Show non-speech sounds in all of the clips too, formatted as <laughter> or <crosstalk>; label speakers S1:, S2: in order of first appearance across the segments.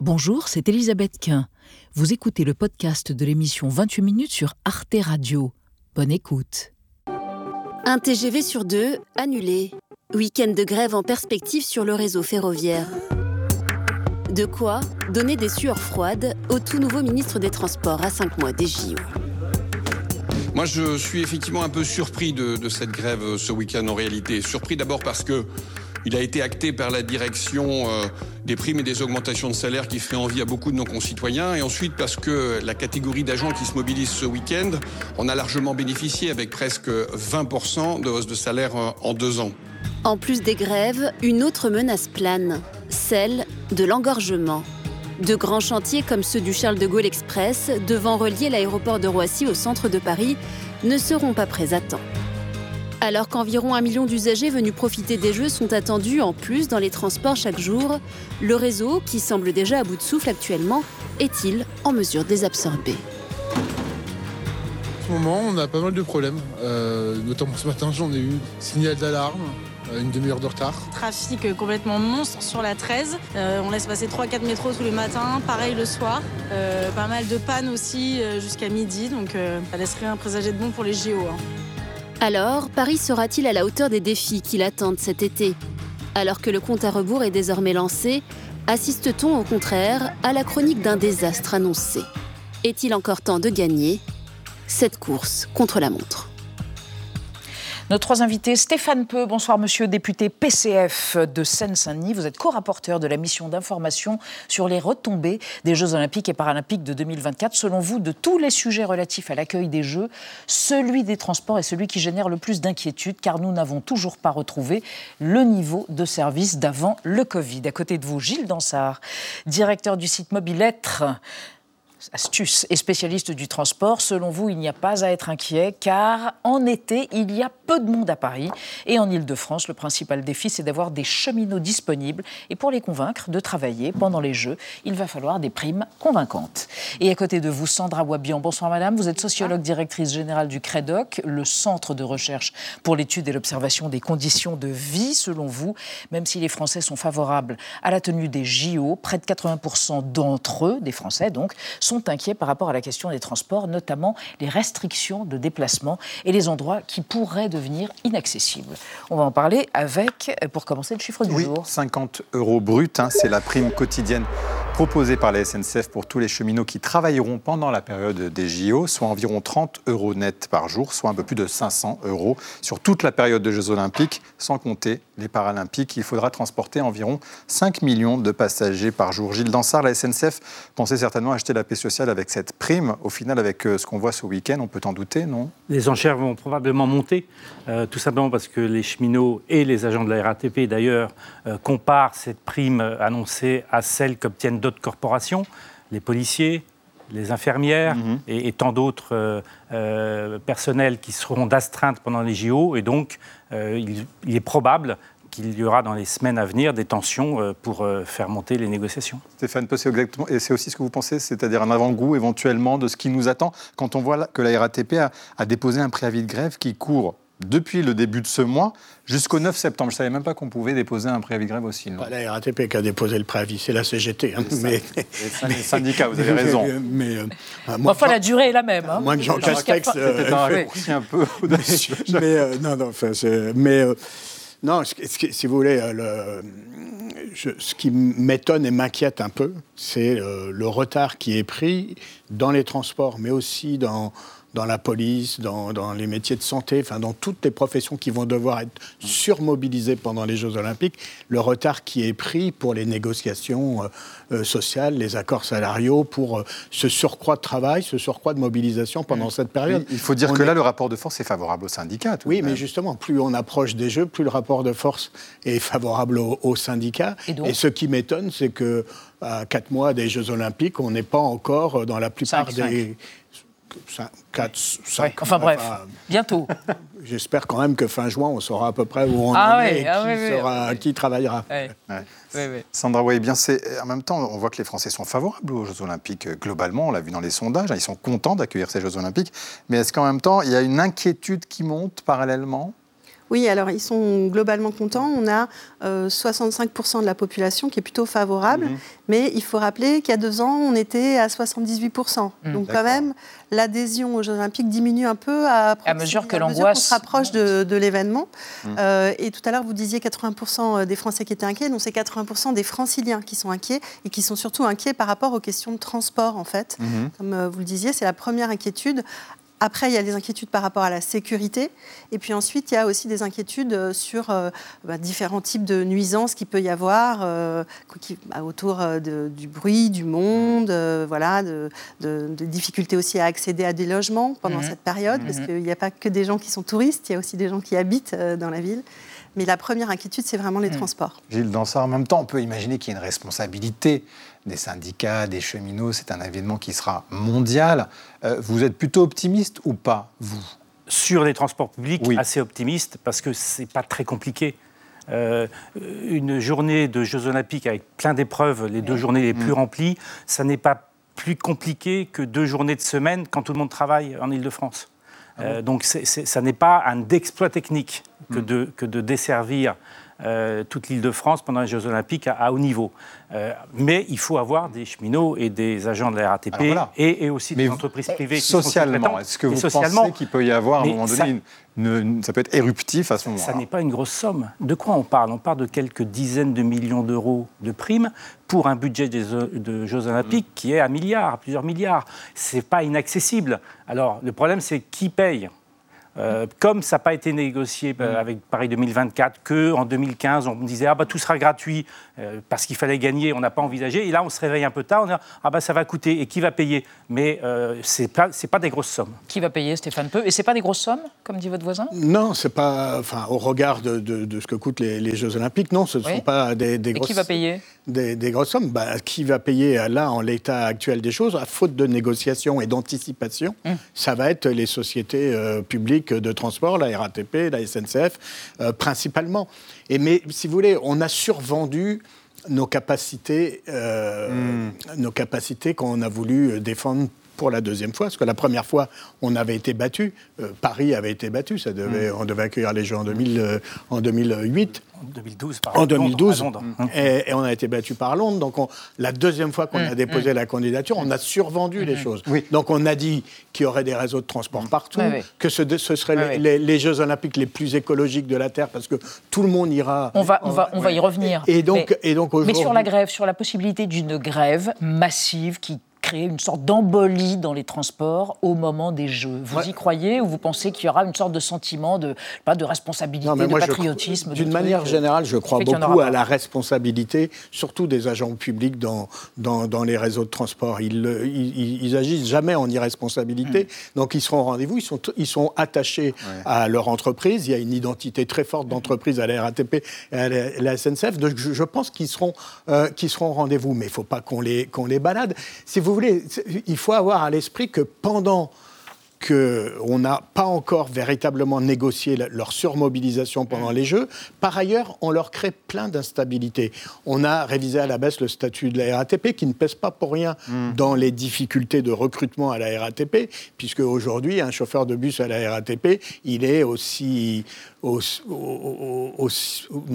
S1: Bonjour, c'est Elisabeth Quint. Vous écoutez le podcast de l'émission 28 minutes sur Arte Radio. Bonne écoute.
S2: Un TGV sur deux annulé. Week-end de grève en perspective sur le réseau ferroviaire. De quoi donner des sueurs froides au tout nouveau ministre des Transports à cinq mois des JO.
S3: Moi, je suis effectivement un peu surpris de, cette grève ce week-end en réalité. Surpris d'abord parce que il a été acté par la direction euh, des primes et des augmentations de salaire qui fait envie à beaucoup de nos concitoyens. Et ensuite parce que la catégorie d'agents qui se mobilisent ce week-end en a largement bénéficié avec presque 20% de hausse de salaire euh, en deux ans.
S2: En plus des grèves, une autre menace plane, celle de l'engorgement. De grands chantiers comme ceux du Charles de Gaulle Express, devant relier l'aéroport de Roissy au centre de Paris, ne seront pas prêts à temps. Alors qu'environ un million d'usagers venus profiter des Jeux sont attendus en plus dans les transports chaque jour, le réseau, qui semble déjà à bout de souffle actuellement, est-il en mesure de les absorber?
S4: En ce moment, on a pas mal de problèmes. Euh, notamment ce matin, j'en ai eu signal d'alarme une demi-heure de retard.
S5: Trafic complètement monstre sur la 13. Euh, on laisse passer 3-4 métros tous les matins, pareil le soir. Euh, pas mal de pannes aussi euh, jusqu'à midi, donc ça laisse rien présager de bon pour les JO. Hein.
S2: Alors, Paris sera-t-il à la hauteur des défis qui l'attendent cet été? Alors que le compte à rebours est désormais lancé, assiste-t-on au contraire à la chronique d'un désastre annoncé? Est-il encore temps de gagner cette course contre la montre?
S1: Nos trois invités, Stéphane Peu, bonsoir monsieur, député PCF de Seine-Saint-Denis. Vous êtes co-rapporteur de la mission d'information sur les retombées des Jeux Olympiques et Paralympiques de 2024. Selon vous, de tous les sujets relatifs à l'accueil des Jeux, celui des transports est celui qui génère le plus d'inquiétude car nous n'avons toujours pas retrouvé le niveau de service d'avant le Covid. À côté de vous, Gilles Dansard, directeur du site Mobilettre astuce et spécialiste du transport, selon vous, il n'y a pas à être inquiet car en été, il y a peu de monde à Paris et en Ile-de-France, le principal défi, c'est d'avoir des cheminots disponibles et pour les convaincre de travailler pendant les Jeux, il va falloir des primes convaincantes. Et à côté de vous, Sandra Wabian. Bonsoir madame, vous êtes sociologue directrice générale du CREDOC, le centre de recherche pour l'étude et l'observation des conditions de vie, selon vous, même si les Français sont favorables à la tenue des JO, près de 80% d'entre eux, des Français donc, sont inquiets par rapport à la question des transports, notamment les restrictions de déplacement et les endroits qui pourraient devenir inaccessibles. On va en parler avec, pour commencer, le chiffre du
S6: oui,
S1: jour.
S6: 50 euros brut, hein, c'est la prime quotidienne proposée par la SNCF pour tous les cheminots qui travailleront pendant la période des JO, soit environ 30 euros net par jour, soit un peu plus de 500 euros sur toute la période des Jeux Olympiques, sans compter les Paralympiques. Il faudra transporter environ 5 millions de passagers par jour. Gilles Dansard, la SNCF pensait certainement acheter la sociale avec cette prime. Au final, avec euh, ce qu'on voit ce week-end, on peut en douter, non?
S7: Les enchères vont probablement monter, euh, tout simplement parce que les cheminots et les agents de la RATP, d'ailleurs, euh, comparent cette prime annoncée à celle qu'obtiennent d'autres corporations, les policiers, les infirmières mhm. et, tant d'autres personnels qui seront d'astreinte pendant les JO. Et donc, il, est probable qu'il y aura dans les semaines à venir des tensions euh, pour euh, faire monter les négociations.
S6: Stéphane c'est exactement, et c'est aussi ce que vous pensez, c'est-à-dire un avant-goût éventuellement de ce qui nous attend quand on voit que la RATP a, déposé un préavis de grève qui court depuis le début de ce mois jusqu'au 9 septembre. Je ne savais même pas qu'on pouvait déposer un préavis de grève aussi.
S8: Pas la RATP qui a déposé le préavis, c'est la CGT. Hein,
S6: mais, les <laughs> syndicats, vous avez raison.
S1: Mais, euh, moi, enfin, la durée est la même. Hein.
S8: Moins que Jean Castex.
S6: C'était un <laughs> raccourci un peu audacieux.
S8: Mais, non, non, enfin, mais non, si vous voulez, euh, ce qui m'étonne et m'inquiète un peu, c'est euh, le retard qui est pris dans les transports, mais aussi dans, dans la police, dans, dans, les métiers de santé, enfin dans toutes les professions qui vont devoir être surmobilisées pendant les Jeux Olympiques, le retard qui est pris pour les négociations euh, euh, sociales, les accords salariaux, pour euh, ce surcroît de travail, ce surcroît de mobilisation pendant cette période.
S6: il faut dire que là, le rapport de force est favorable aux syndicats.
S8: oui, mais justement, plus on approche des Jeux, plus le rapport de force est favorable aux, syndicats. Et, ce qui m'étonne, c'est que à quatre mois des Jeux Olympiques, on n'est pas encore dans la plupart des...
S1: 4, 5. enfin bref, bientôt.
S8: J'espère quand même que fin juin, on saura à peu près où on ah est et ah qui, qui, travaillera.
S6: Sandra, oui, bien, en même temps, on voit que les Français sont favorables aux Jeux Olympiques euh, globalement. On l'a vu dans les sondages, hein, ils sont contents d'accueillir ces Jeux Olympiques. Mais est-ce qu'en même temps, il y a une inquiétude qui monte parallèlement?
S9: Oui, alors ils sont globalement contents. On a 65% de la population qui est plutôt favorable, mhm. mais il faut rappeler qu'il y a deux ans, on était à 78%. Mhm. Donc quand même, l'adhésion aux Jeux Olympiques diminue un peu à,
S1: à mesure que l'angoisse
S9: se rapproche de, l'événement. et tout à l'heure, vous disiez 80% des Français qui étaient inquiets. Donc c'est 80% des Franciliens qui sont inquiets et qui sont surtout inquiets par rapport aux questions de transport, en fait. Comme vous le disiez, c'est la première inquiétude. Après, il y a des inquiétudes par rapport à la sécurité. Et puis ensuite, il y a aussi des inquiétudes euh, sur euh, bah, différents types de nuisances qu'il peut y avoir euh, bah, autour du bruit, du monde, voilà, de, difficultés aussi à accéder à des logements pendant mhm. cette période, parce mhm. qu'il n'y a pas que des gens qui sont touristes, il y a aussi des gens qui habitent dans la ville. Mais la première inquiétude, c'est vraiment les mhm. transports.
S6: Gilles ça, en même temps, on peut imaginer qu'il y a une responsabilité des syndicats, des cheminots. C'est un événement qui sera mondial. Euh, vous êtes plutôt optimiste ou pas, vous?
S7: Sur les transports publics, assez optimiste, parce que ce n'est pas très compliqué. Euh, une journée de Jeux Olympiques avec plein d'épreuves, les deux journées les plus mm. remplies, ça n'est pas plus compliqué que deux journées de semaine quand tout le monde travaille en Ile-de-France. Ah euh, donc ça n'est pas un exploit technique que, mm. de, que de desservir euh, toute l'île de France pendant les Jeux Olympiques à, haut niveau. Euh, mais il faut avoir des cheminots et des agents de la RATP et, aussi des entreprises privées.
S6: Socialement, est-ce que vous pensez qu'il peut y avoir à un moment donné, une, ça peut être éruptif à ce moment-là
S7: Ça n'est pas une grosse somme. De quoi on parle? On parle de quelques dizaines de millions d'euros de primes pour un budget des, de Jeux Olympiques mm. qui est à milliards, plusieurs milliards. C'est pas inaccessible. Alors le problème, c'est qui paye? Euh, comme ça n'a pas été négocié euh, mm. avec Paris 2024, qu'en 2015, on disait ah bah tout sera gratuit euh, parce qu'il fallait gagner, on n'a pas envisagé. Et là, on se réveille un peu tard, on dit ah bah ça va coûter et qui va payer? Mais ce n'est pas, pas des grosses sommes.
S1: Qui va payer, Stéphane Peu? Et c'est pas des grosses sommes, comme dit votre voisin?
S8: Non, c'est pas. Enfin, au regard de, de, ce que coûtent les, Jeux Olympiques, non, ce ne sont pas des, des grosses.
S1: Et qui va payer?
S8: Des, des, grosses sommes. Bah, qui va payer là, en l'état actuel des choses, à faute de négociation et d'anticipation mm. Ça va être les sociétés publiques de transport, la RATP, la SNCF, euh, principalement. Et mais si vous voulez, on a survendu nos capacités, euh, hmm. nos capacités qu'on a voulu défendre pour la deuxième fois, parce que la première fois, on avait été battu. Euh, Paris avait été battu, ça devait, hmm. on devait accueillir les Jeux en, 2000, en 2008.
S7: En 2012,
S8: par En 2012. Et, on a été battu par Londres. Donc, la deuxième fois qu'on a mmh, déposé mmh. la candidature, on a survendu les choses. Donc, on a dit qu'il y aurait des réseaux de transport partout, que ce, ce seraient les, Jeux Olympiques les plus écologiques de la Terre, parce que tout le monde ira.
S1: On va, on va, on va y revenir.
S8: Et, donc, mais, et donc
S1: mais sur la grève, sur la possibilité d'une grève massive qui créer une sorte d'embolie dans les transports au moment des Jeux. Vous y croyez ou vous pensez qu'il y aura une sorte de sentiment de, pas, de responsabilité, de patriotisme
S8: D'une manière générale, je crois beaucoup à la responsabilité, surtout des agents publics dans, dans, les réseaux de transport. Ils, ils, agissent jamais en irresponsabilité, hmm. donc ils seront au rendez-vous, ils sont, ils sont attachés à leur entreprise. Il y a une identité très forte d'entreprise à la RATP et à la, SNCF. Donc je, pense qu'ils seront, euh, seront au rendez-vous, mais il ne faut pas qu'on les, qu'on les balade. Si vous il faut avoir à l'esprit que pendant qu'on n'a pas encore véritablement négocié leur surmobilisation pendant les Jeux. Par ailleurs, on leur crée plein d'instabilités. On a révisé à la baisse le statut de la RATP, qui ne pèse pas pour rien mm. dans les difficultés de recrutement à la RATP, puisque aujourd'hui, un chauffeur de bus à la RATP, il est aussi, aussi,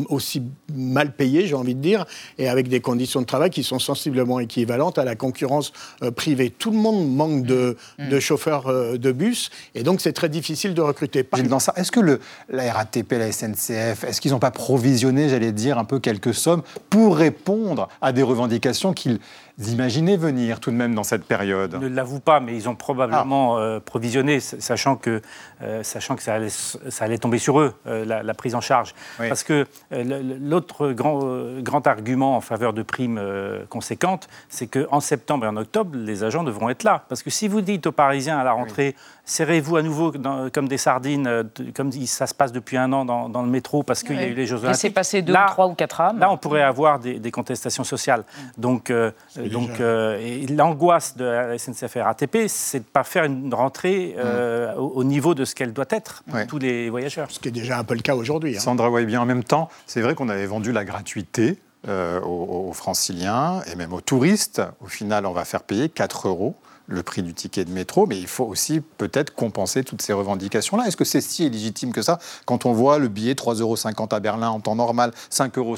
S8: aussi mal payé, j'ai envie de dire, et avec des conditions de travail qui sont sensiblement équivalentes à la concurrence euh, privée. Tout le monde manque de, mm. de chauffeurs euh, de bus. Et donc, c'est très difficile de recruter.
S6: Est-ce que le, la RATP, la SNCF, est-ce qu'ils n'ont pas provisionné, j'allais dire, un peu quelques sommes pour répondre à des revendications qu'ils imaginaient venir tout de même dans cette période?
S7: Ne l'avoue pas, mais ils ont probablement ah. euh, provisionné, sachant que, euh, sachant que ça, allait, ça allait tomber sur eux, euh, la, prise en charge. Parce que l'autre grand, grand argument en faveur de primes conséquentes, c'est qu'en septembre et en octobre, les agents devront être là. Parce que si vous dites aux Parisiens à la rentrée, serrez-vous à nouveau comme des sardines, comme ça se passe depuis un an dans, le métro, parce qu'il y a eu les Jeux Olympiques.
S1: Laissez passer deux, trois ou quatre âmes.
S7: Là, on pourrait avoir des, des contestations sociales. Donc, donc, euh, l'angoisse de la SNCF RATP, c'est de ne pas faire une rentrée euh, au, niveau de ce qu'elle doit être pour tous les voyageurs.
S8: Ce qui est déjà un peu le cas aujourd'hui.
S6: Hein. Sandra bien en même temps, c'est vrai qu'on avait vendu la gratuité euh, aux, aux franciliens et même aux touristes. Au final, on va faire payer 4 euros le prix du ticket de métro, mais il faut aussi peut-être compenser toutes ces revendications-là. Est-ce que c'est si illégitime que ça quand on voit le billet 3,50 euros à Berlin en temps normal, 5,70 euros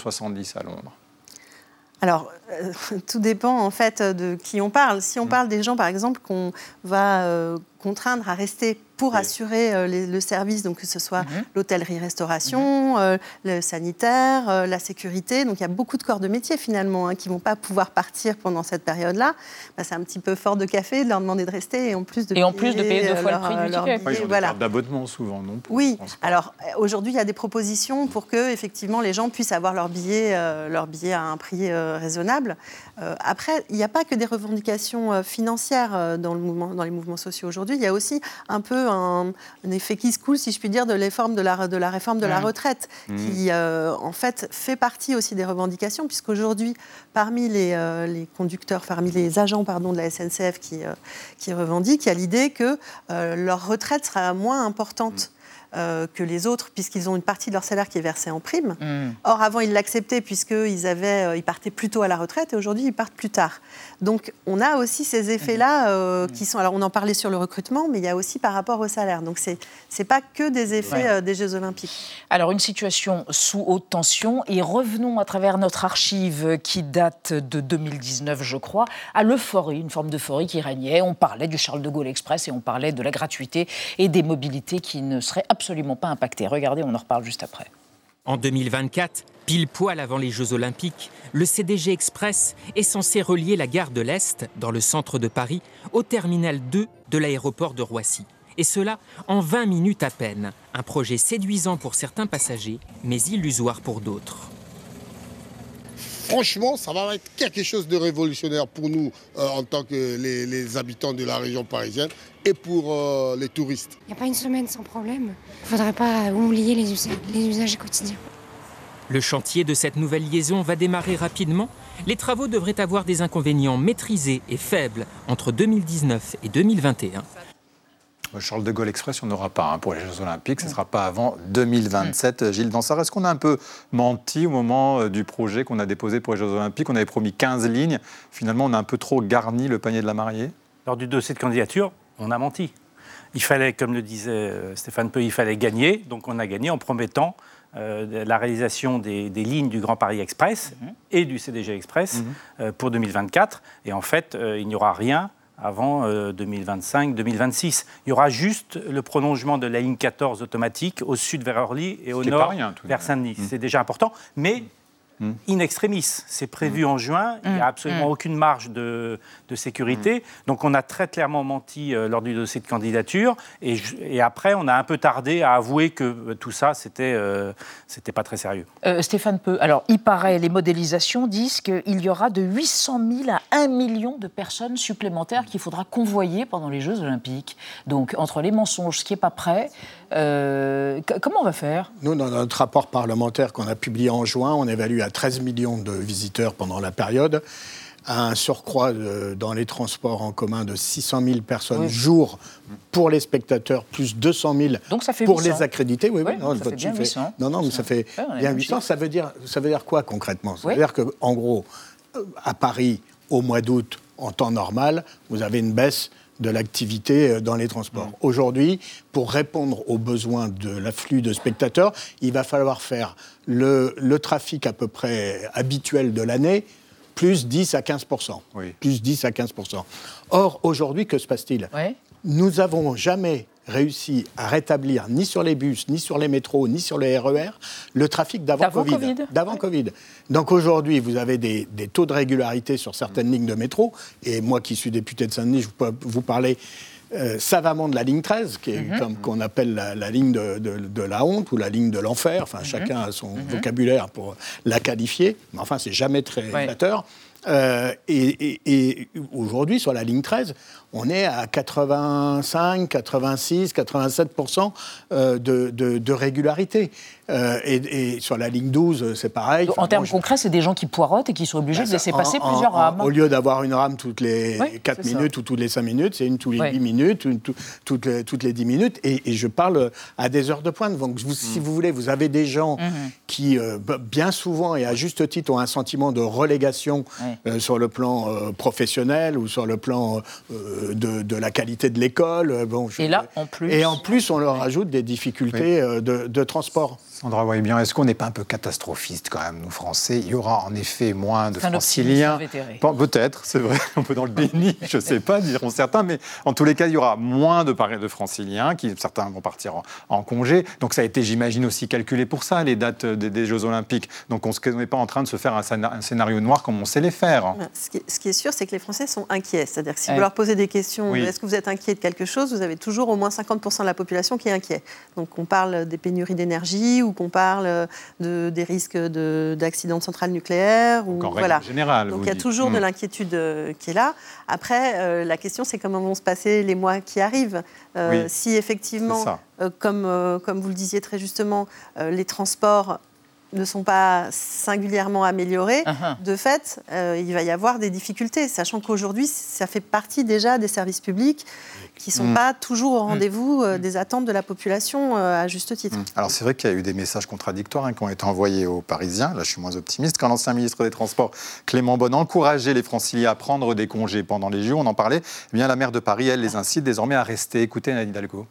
S6: à Londres?
S9: Alors, euh, <laughs> tout dépend en fait de qui on parle. Si on
S6: Mm.
S9: parle des gens, par exemple, qu'on va euh, contraindre à rester pour
S6: Oui.
S9: assurer euh, les- le service, donc que ce soit
S1: Mhm.
S9: l'hôtellerie-restauration, euh, le sanitaire, euh, la sécurité. Donc il y a beaucoup de corps de métier finalement hein, qui vont pas pouvoir partir pendant cette période-là. Bah, c'est un petit peu fort de café de leur demander de rester et en plus de
S1: Et en plus de payer deux fois le
S9: leur,
S1: prix du ticket.
S9: billet,
S6: Ouais, ils ont
S9: voilà.
S6: d'abonnement souvent, non pour
S9: Oui,
S6: le
S9: alors aujourd'hui, il y a des propositions pour que effectivement les gens puissent avoir leur billet, euh, leur billet à un prix euh, raisonnable. Euh, après, il n'y a pas que des revendications euh, financières euh, dans, le mouvement, dans les mouvements sociaux aujourd'hui. Il y a aussi un peu un, un effet qui se coule, si je puis dire, de, l'effort de, la, de la réforme de la retraite, qui euh, en fait fait partie aussi des revendications, puisqu'aujourd'hui, parmi les, euh, les conducteurs, parmi les agents pardon, de la SNCF qui, euh, qui revendiquent, il y a l'idée que leur retraite sera moins importante. Euh, que les autres, puisqu'ils ont une partie de leur salaire qui est versée en prime.
S1: Hmm.
S9: Or, avant, ils l'acceptaient puisqu'ils avaient, euh, ils partaient plus tôt à la retraite et aujourd'hui, ils partent plus tard. Donc, on a aussi ces effets-là euh, qui sont. Alors, on en parlait sur le recrutement, mais il y a aussi par rapport au salaire. Donc, c'est c'est pas que des effets
S1: Ouais.
S9: euh, des Jeux Olympiques.
S1: Alors, une situation sous haute tension. Et revenons à travers notre archive qui date de 2019, je crois, à l'euphorie, une forme d'euphorie qui régnait. On parlait du Charles de Gaulle Express et on parlait de la gratuité et des mobilités qui ne seraient absolument pas impactées. Regardez, on en reparle juste après.
S10: En 2024, pile poil avant les Jeux Olympiques, le CDG Express est censé relier la gare de l'Est, dans le centre de Paris, au terminal 2 de l'aéroport de Roissy. Et cela en 20 minutes à peine. Un projet séduisant pour certains passagers, mais illusoire pour d'autres.
S11: Franchement, ça va être quelque chose de révolutionnaire pour nous euh, en tant que les, les habitants de la région parisienne et pour euh, les touristes.
S12: Il n'y a pas une semaine sans problème. Il faudrait pas oublier les usages, les usages quotidiens.
S10: Le chantier de cette nouvelle liaison va démarrer rapidement. Les travaux devraient avoir des inconvénients maîtrisés et faibles entre 2019 et 2021.
S6: Le Charles de Gaulle Express, on n'aura pas hein, pour les Jeux Olympiques. Ce ne sera pas avant 2027. Gilles Dansard, est-ce qu'on a un peu menti au moment euh, du projet qu'on a déposé pour les Jeux Olympiques? On avait promis 15 lignes. Finalement, on a un peu trop garni le panier de la mariée?
S7: Lors du dossier de candidature, on a menti. Il fallait, comme le disait euh, Stéphane Peu, il fallait gagner. Donc on a gagné en promettant euh, la réalisation des, des lignes du Grand Paris Express et du CDG Express euh, pour 2024. Et en fait, euh, il n'y aura rien avant euh, 2025-2026. Il y aura juste le prolongement de la ligne 14 automatique au sud vers Orly et au nord
S6: rien,
S7: vers. Saint-Denis. C'est déjà important, mais in extremis. C'est prévu en juin. Il n'y a absolument aucune marge de, de sécurité. Donc on a très clairement menti euh, lors du dossier de candidature. Et après, on a un peu tardé à avouer que euh, tout ça, c'était euh, c'était pas très sérieux.
S1: Euh, Stéphane Peu, alors il paraît, les modélisations disent qu'il y aura de 800 000 à 1 million de personnes supplémentaires qu'il faudra convoyer pendant les Jeux Olympiques. Donc entre les mensonges, ce qui n'est pas prêt, euh, comment on va faire?
S8: Nous, dans notre rapport parlementaire qu'on a publié en juin, on évalue à 13 millions de visiteurs pendant la période, à un surcroît de- dans les transports en commun de 600 000 personnes
S1: Oui.
S8: jour pour les spectateurs, plus 200 000
S1: Donc ça fait
S8: pour
S1: 800.
S8: les accrédités. Oui, oui,
S1: Ouais,
S8: non,
S1: ça fait bien
S8: chiffre est-
S1: 800.
S8: Non, non, mais ça fait
S1: Ouais,
S8: bien
S1: le
S8: 800.
S1: chiffre.
S8: Ça veut, dire, ça veut dire quoi concrètement? Ça
S1: Oui.
S8: veut dire qu'en gros, euh, à Paris, au mois d'août, en temps normal, vous avez une baisse de l'activité euh, dans les transports. Aujourd'hui, pour répondre aux besoins de l'afflux de spectateurs, il va falloir faire le, le trafic à peu près habituel de l'année, plus 10 à 15
S6: Oui.
S8: Plus 10 à 15 Or, aujourd'hui, que se passe-t-il?
S1: Ouais.
S8: nous n'avons jamais réussi à rétablir, ni sur les bus, ni sur les métros, ni sur les RER, le trafic d'avant Covid.
S1: Covid.
S8: D'avant Covid. Donc aujourd'hui, vous avez des, des taux de régularité sur certaines lignes de métro. Et moi qui suis député de Saint-Denis, je peux vous parler euh, savamment de la ligne 13, qui est
S1: Mhm.
S8: comme qu'on appelle la, la ligne de, de- de la honte ou la ligne de l'enfer.
S1: Mhm.
S8: Enfin, chacun a son vocabulaire pour la qualifier. Mais enfin, c'est jamais très
S1: Ouais.
S8: Euh, et, et aujourd'hui, sur la ligne 13, on est à 85, 86, 87% de, de, de régularité. Euh, et, sur la ligne 12, c'est pareil.
S1: en termes concrets, c'est des gens qui poirotent et qui sont obligés de laisser passer plusieurs rames.
S8: au lieu d'avoir une rame toutes les 4 minutes ou toutes les 5 minutes, c'est une tous les 8 minutes, une toutes, les, toutes les 10 minutes. Et, je parle à des heures de pointe. Donc, si mm. vous voulez, vous avez des gens mm-hmm. qui, euh, bien souvent et à juste titre, ont un sentiment de relégation euh, sur le plan professionnel ou sur le plan de, la qualité de l'école.
S1: Bon, et là, en plus.
S8: Et en plus, on leur ajoute des difficultés de, de transport.
S6: Sandra bien, est-ce qu'on n'est pas un peu catastrophiste quand même, nous Français? Il y aura en effet moins de franciliens. Peut-être, c'est vrai, <laughs> un peu dans le béni, <laughs> je ne sais pas, diront certains, mais en tous les cas, il y aura moins de, de franciliens, qui, certains vont partir en, congé. Donc ça a été, j'imagine, aussi calculé pour ça, les dates des, Jeux Olympiques. Donc on n'est pas en train de se faire un, scénario noir comme on sait les faire.
S9: Ce qui, est sûr, c'est que les Français sont inquiets. C'est-à-dire que si vous leur posez des questions, est-ce que vous êtes inquiet de quelque chose, vous avez toujours au moins 50% de la population qui est inquiet. Donc on parle des pénuries d'énergie ou qu'on parle de, des risques d'accidents de, centrales nucléaires. Ou,
S6: voilà. générale.
S9: Donc il y a toujours de hmm. l'inquiétude euh, qui est là. Après, euh, la question, c'est comment vont se passer les mois qui arrivent. Euh, si effectivement, comme, comme vous le disiez très justement, les transports ne sont pas singulièrement améliorés, uh-huh. de fait, il va y avoir des difficultés, sachant qu'aujourd'hui, ça fait partie déjà des services publics qui ne sont mm. pas toujours au mm. rendez-vous euh, des attentes de la population euh, à juste titre. Mm.
S6: Alors c'est vrai qu'il y a eu des messages contradictoires hein, qui ont été envoyés aux Parisiens. Là, je suis moins optimiste. Quand l'ancien ministre des Transports, Clément Bonne, encourageait les franciliens à prendre des congés pendant les Jeux, on en parlait, eh bien la maire de Paris, elle, les incite désormais à rester. Écoutez Anne Hidalgo.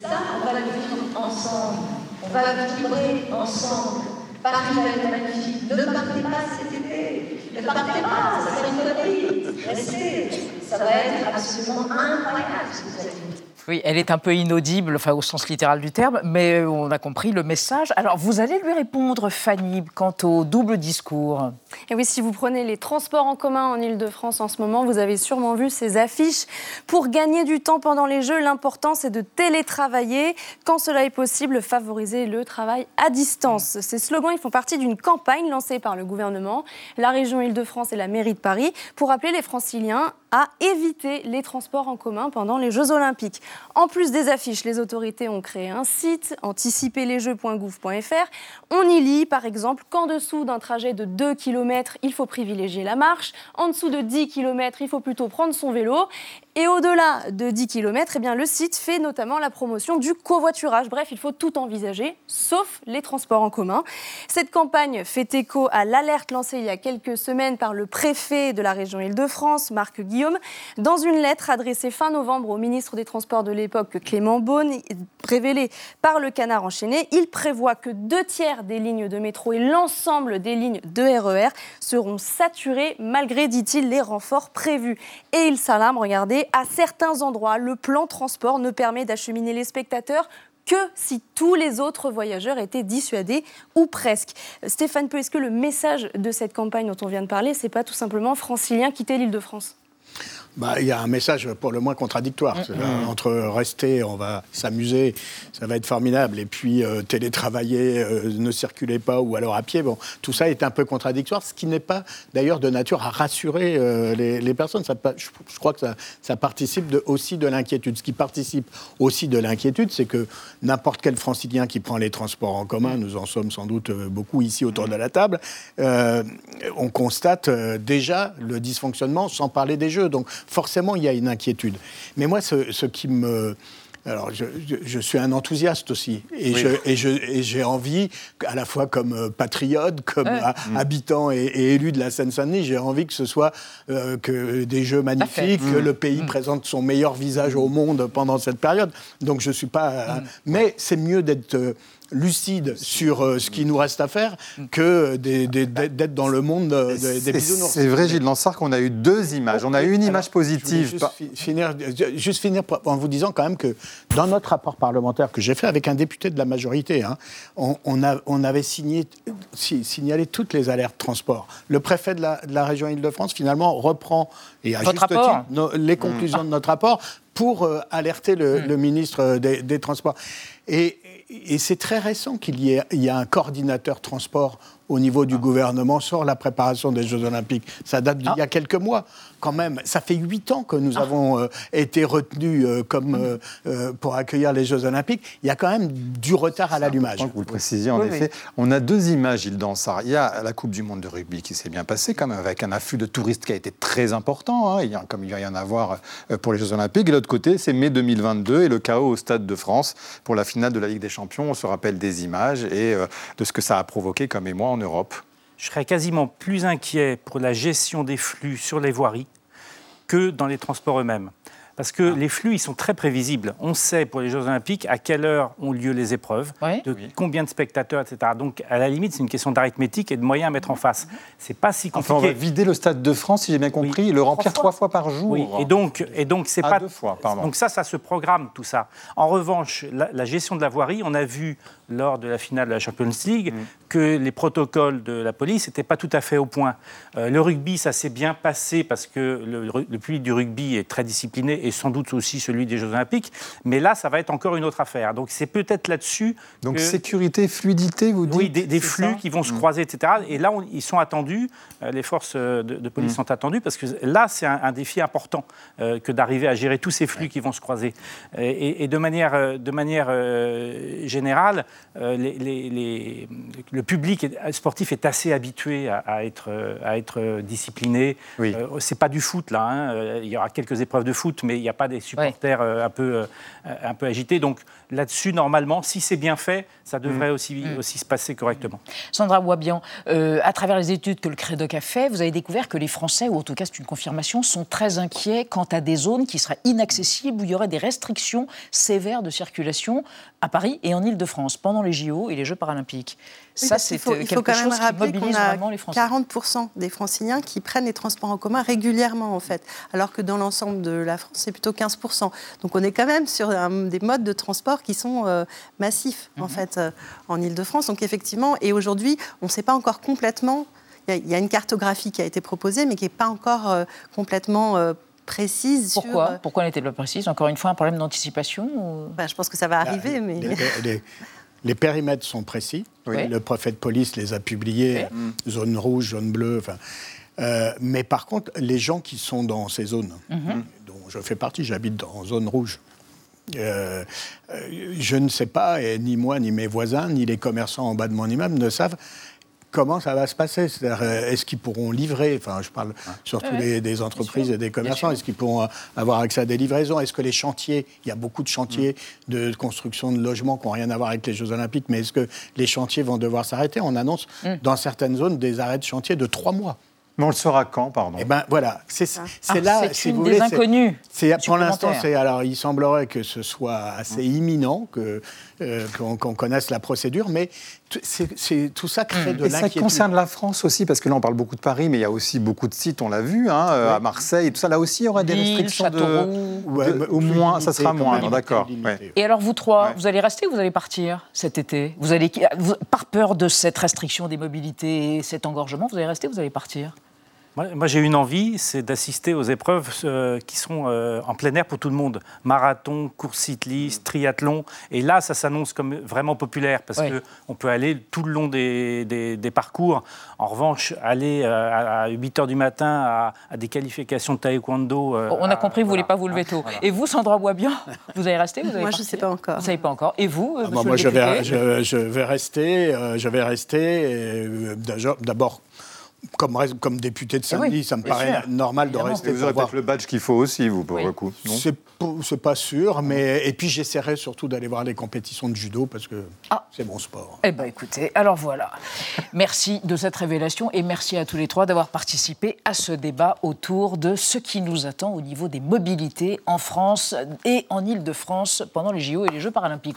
S13: Ça, on va le vivre ensemble. On va le vivre ensemble. Paris va être magnifique. Ne partez pas cet été. Ne partez pas, ça serait une. Restez. Ça va être absolument incroyable ce que vous allez
S1: oui, elle est un peu inaudible, enfin au sens littéral du terme, mais on a compris le message. Alors, vous allez lui répondre, Fanny, quant au double discours.
S14: Et oui, si vous prenez les transports en commun en Ile-de-France en ce moment, vous avez sûrement vu ces affiches. Pour gagner du temps pendant les Jeux, l'important c'est de télétravailler. Quand cela est possible, favoriser le travail à distance. Ces slogans, ils font partie d'une campagne lancée par le gouvernement, la région Ile-de-France et la mairie de Paris pour appeler les franciliens à éviter les transports en commun pendant les Jeux Olympiques. En plus des affiches, les autorités ont créé un site, anticiperlesjeux.gouv.fr. On y lit, par exemple, qu'en dessous d'un trajet de 2 km, il faut privilégier la marche. En dessous de 10 km, il faut plutôt prendre son vélo. Et au-delà de 10 km, eh bien, le site fait notamment la promotion du covoiturage. Bref, il faut tout envisager, sauf les transports en commun. Cette campagne fait écho à l'alerte lancée il y a quelques semaines par le préfet de la région Île-de-France, Marc Guillaume, dans une lettre adressée fin novembre au ministre des Transports de l'époque, Clément Beaune, révélée par le Canard enchaîné. Il prévoit que deux tiers des lignes de métro et l'ensemble des lignes de RER e seront saturées malgré, dit-il, les renforts prévus. Et il s'alarme, regardez, à certains endroits, le plan transport ne permet d'acheminer les spectateurs que si tous les autres voyageurs étaient dissuadés, ou presque. Stéphane Peu, est-ce que le message de cette campagne dont on vient de parler, c'est pas tout simplement francilien quitter l'île de France
S8: bah, il y a un message pour le moins contradictoire. Mm, mm. Entre rester, on va s'amuser, ça va être formidable, et puis euh, télétravailler, euh, ne circuler pas ou alors à pied, bon, tout ça est un peu contradictoire, ce qui n'est pas d'ailleurs de nature à rassurer euh, les, personnes. Ça, je, je, crois que ça, ça participe de, aussi de l'inquiétude. Ce qui participe aussi de l'inquiétude, c'est que n'importe quel francilien qui prend les transports en commun, nous en sommes sans doute beaucoup ici autour de la table, on constate déjà le dysfonctionnement sans parler des jeux. Donc forcément, il y a une inquiétude. Mais moi, ce, qui me... Alors, je, suis un enthousiaste aussi. Et, j'ai envie, à la fois comme euh, patriote, comme mm. habitant et, élu de la Seine-Saint-Denis, j'ai envie que ce soit euh, que des jeux magnifiques, que mm. le pays mm. présente son meilleur visage au monde pendant cette période. Donc, je ne suis pas. mais c'est mieux d'être. Euh, lucide sur euh, ce qui nous reste à faire que d'être dans le monde des bisounours.
S6: C'est vrai, Gilles Lansard, qu'on a eu deux images. On a eu une image positive.
S8: Juste, finir, juste finir en vous disant quand même que dans notre rapport parlementaire que j'ai fait avec un député de la majorité, hein, on, a, on, avait signé, signalé toutes les alertes transport. Le préfet de la, de la région Île-de-France, finalement, reprend, et à juste titre, les conclusions de notre rapport pour euh, alerter le, mmh. ministre des, des Transports. Et, et c'est très récent qu'il y, ait, a un coordinateur transport au niveau du gouvernement sur la préparation des Jeux Olympiques. Ça date d'il y a quelques mois, quand même. Ça fait huit ans que nous avons euh, été retenus euh, comme, euh, euh, pour accueillir les Jeux Olympiques. Il y a quand même du retard à l'allumage.
S6: Vous le précisiez, en
S8: Oui,
S6: effet. On a deux images, Gilles Dansard. Il y a la Coupe du Monde de rugby qui s'est bien passée, quand même, avec un afflux de touristes qui a été très important, hein, il y a- comme il va y en avoir pour les Jeux Olympiques. Et de l'autre côté, c'est mai 2022 et le chaos au Stade de France pour la finale de la Ligue des Champions. On se rappelle des images et euh, de ce que ça a provoqué comme émoi Europe.
S7: Je serais quasiment plus inquiet pour la gestion des flux sur les voiries que dans les transports eux-mêmes. Parce que les flux, ils sont très prévisibles. On sait pour les Jeux Olympiques à quelle heure ont lieu les épreuves, de combien de spectateurs, etc. Donc, à la limite, c'est une question d'arithmétique et de moyens à mettre en face. C'est pas si
S6: Enfin,
S7: compliqué.
S6: on va vider le Stade de France, si j'ai bien compris, et le remplir trois fois par jour.
S7: Oui, et donc, et donc c'est
S6: Ah,
S7: pas
S6: deux fois, pardon.
S7: Donc ça, ça se programme tout ça. En revanche, la, la gestion de la voirie, on a vu lors de la finale de la Champions League que les protocoles de la police n'étaient pas tout à fait au point. Euh, le rugby, ça s'est bien passé parce que le, le public du rugby est très discipliné et sans doute aussi celui des Jeux Olympiques. Mais là, ça va être encore une autre affaire. Donc c'est peut-être là-dessus.
S6: Donc
S7: que-
S6: sécurité, fluidité, vous dites
S7: oui, des, flux qui vont se
S6: Mm.
S7: croiser, etc. Et là, on- ils sont attendus, euh, les forces euh, de, de police
S6: Mm.
S7: sont attendues, parce que là, c'est un, un défi important euh, que d'arriver à gérer tous ces flux qui vont se croiser. Et, et- et de manière, de manière générale, euh, les- les- les- le public sportif est assez habitué à, à être, euh, à être euh, discipliné.
S6: Oui.
S7: Euh, c'est pas du foot, là. hein. Il y aura quelques épreuves de foot, mais il n'y a pas des supporters un, peu, un peu agités. Donc là-dessus, normalement, si c'est bien fait, ça devrait aussi, aussi se passer correctement.
S1: Sandra Wabian, euh, à travers les études que le Crédoc a fait, vous avez découvert que les Français, ou en tout cas c'est une confirmation, sont très inquiets quant à des zones qui seraient inaccessibles, où il y aurait des restrictions sévères de circulation à Paris et en Ile-de-France pendant les JO et les Jeux paralympiques.
S9: Oui,
S1: Ça, c'est euh,
S9: il faut
S1: quelque
S9: quand même
S1: chose qui
S9: rappeler qu'on
S1: mobilise
S9: a
S1: vraiment les Français.
S9: 40% des franciliens qui prennent les transports en commun régulièrement, en fait, alors que dans l'ensemble de la France, c'est plutôt 15%. Donc on est quand même sur un- des modes de transport qui sont euh, massifs, en fait, euh, en Ile-de-France. Donc effectivement, et aujourd'hui, on ne sait pas encore complètement, il y, a- il y a une cartographie qui a été proposée, mais qui n'est pas encore euh, complètement... euh, précise sur,
S1: Pourquoi
S9: euh,
S1: Pourquoi n'était pas précise Encore une fois, un problème d'anticipation ou-
S9: ben, Je pense que ça va arriver, mais...
S8: Les, les- les périmètres sont précis.
S1: Oui.
S8: Le préfet de police les a publiés, zone rouge, zone bleue. Enfin, euh, mais par contre, les gens qui sont dans ces zones,
S1: Mhm.
S8: dont je fais partie, j'habite dans zone rouge. euh, je ne sais pas, et ni moi, ni mes voisins, ni les commerçants en bas de mon immeuble ne savent comment ça va se passer. C'est-à-dire, euh, est-ce qu'ils pourront livrer Enfin, je parle surtout
S1: Ouais,
S8: des, des entreprises et des
S1: bien
S8: commerçants. Est-ce qu'ils pourront euh, avoir accès à des livraisons? Est-ce que les chantiers, il y a beaucoup de chantiers
S1: Mm.
S8: de construction de logements qui n'ont rien à voir avec les Jeux Olympiques, mais est-ce que les chantiers vont devoir s'arrêter? On annonce
S1: Mm.
S8: dans certaines zones des arrêts de chantier de trois mois.
S6: Mais on le saura quand, pardon?
S8: Eh ben voilà, c'est c'est
S1: Ah,
S8: là,
S1: c'est
S8: si
S1: une
S8: vous
S1: des
S8: voulez, c'est-
S1: inconnues
S8: C'est pour l'instant, c'est alors il semblerait que ce soit assez imminent, que euh, qu'on connaisse la procédure, mais tout- c'est- tout ça crée de
S6: Et ça
S8: l'inquiétude.
S6: concerne la France aussi, parce que là on parle beaucoup de Paris, mais il y a aussi beaucoup de sites, on l'a vu, hein, euh, à Marseille, et tout ça. Là aussi, il y aura des
S1: Lille,
S6: restrictions
S1: Châteauroux.
S6: de-
S8: Ouais,
S6: au moins, ça sera moins, d'accord. ouais.
S1: Et alors vous trois, vous allez rester ou vous allez partir cet été? Vous allez, vous- Par peur de cette restriction des mobilités et cet engorgement, vous allez rester ou vous allez partir?
S7: Moi, moi, j'ai une envie, c'est d'assister aux épreuves euh, qui sont euh, en plein air pour tout le monde. Marathon, course cycliste, triathlon. Et là, ça s'annonce comme vraiment populaire parce
S1: Oui.
S7: qu'on peut aller tout le long des, des- des parcours. En revanche, aller euh, à, à 8 h du matin à, à des qualifications de taekwondo. euh,
S1: On a
S7: à-
S1: compris, vous ne voulez pas vous lever tôt. Et vous, Sandra Boisbian, <laughs> vous allez rester vous allez
S9: Moi, je ne sais pas encore.
S1: Vous ne savez pas encore. Et vous,
S8: Ah, moi,
S1: monsieur
S8: moi,
S1: le
S8: je vais,
S1: député
S8: je, je vais rester. euh, je vais rester. euh, D'abord, comme, comme député de Saint-Denis,
S1: oui,
S8: ça me paraît
S1: sûr.
S8: normal de
S1: Évidemment.
S8: rester
S6: Et vous aurez peut-être le badge qu'il faut aussi, vous, pour
S1: Oui.
S6: le coup.
S8: C'est pas- c'est pas sûr, mais et puis j'essaierai surtout d'aller voir les compétitions de judo parce que
S1: Ah.
S8: c'est mon sport.
S1: Eh bien, écoutez, alors voilà. Merci de cette révélation et merci à tous les trois d'avoir participé à ce débat autour de ce qui nous attend au niveau des mobilités en France et en Ile-de-France pendant les JO et les Jeux paralympiques.